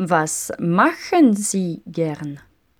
Was machen Sie gern?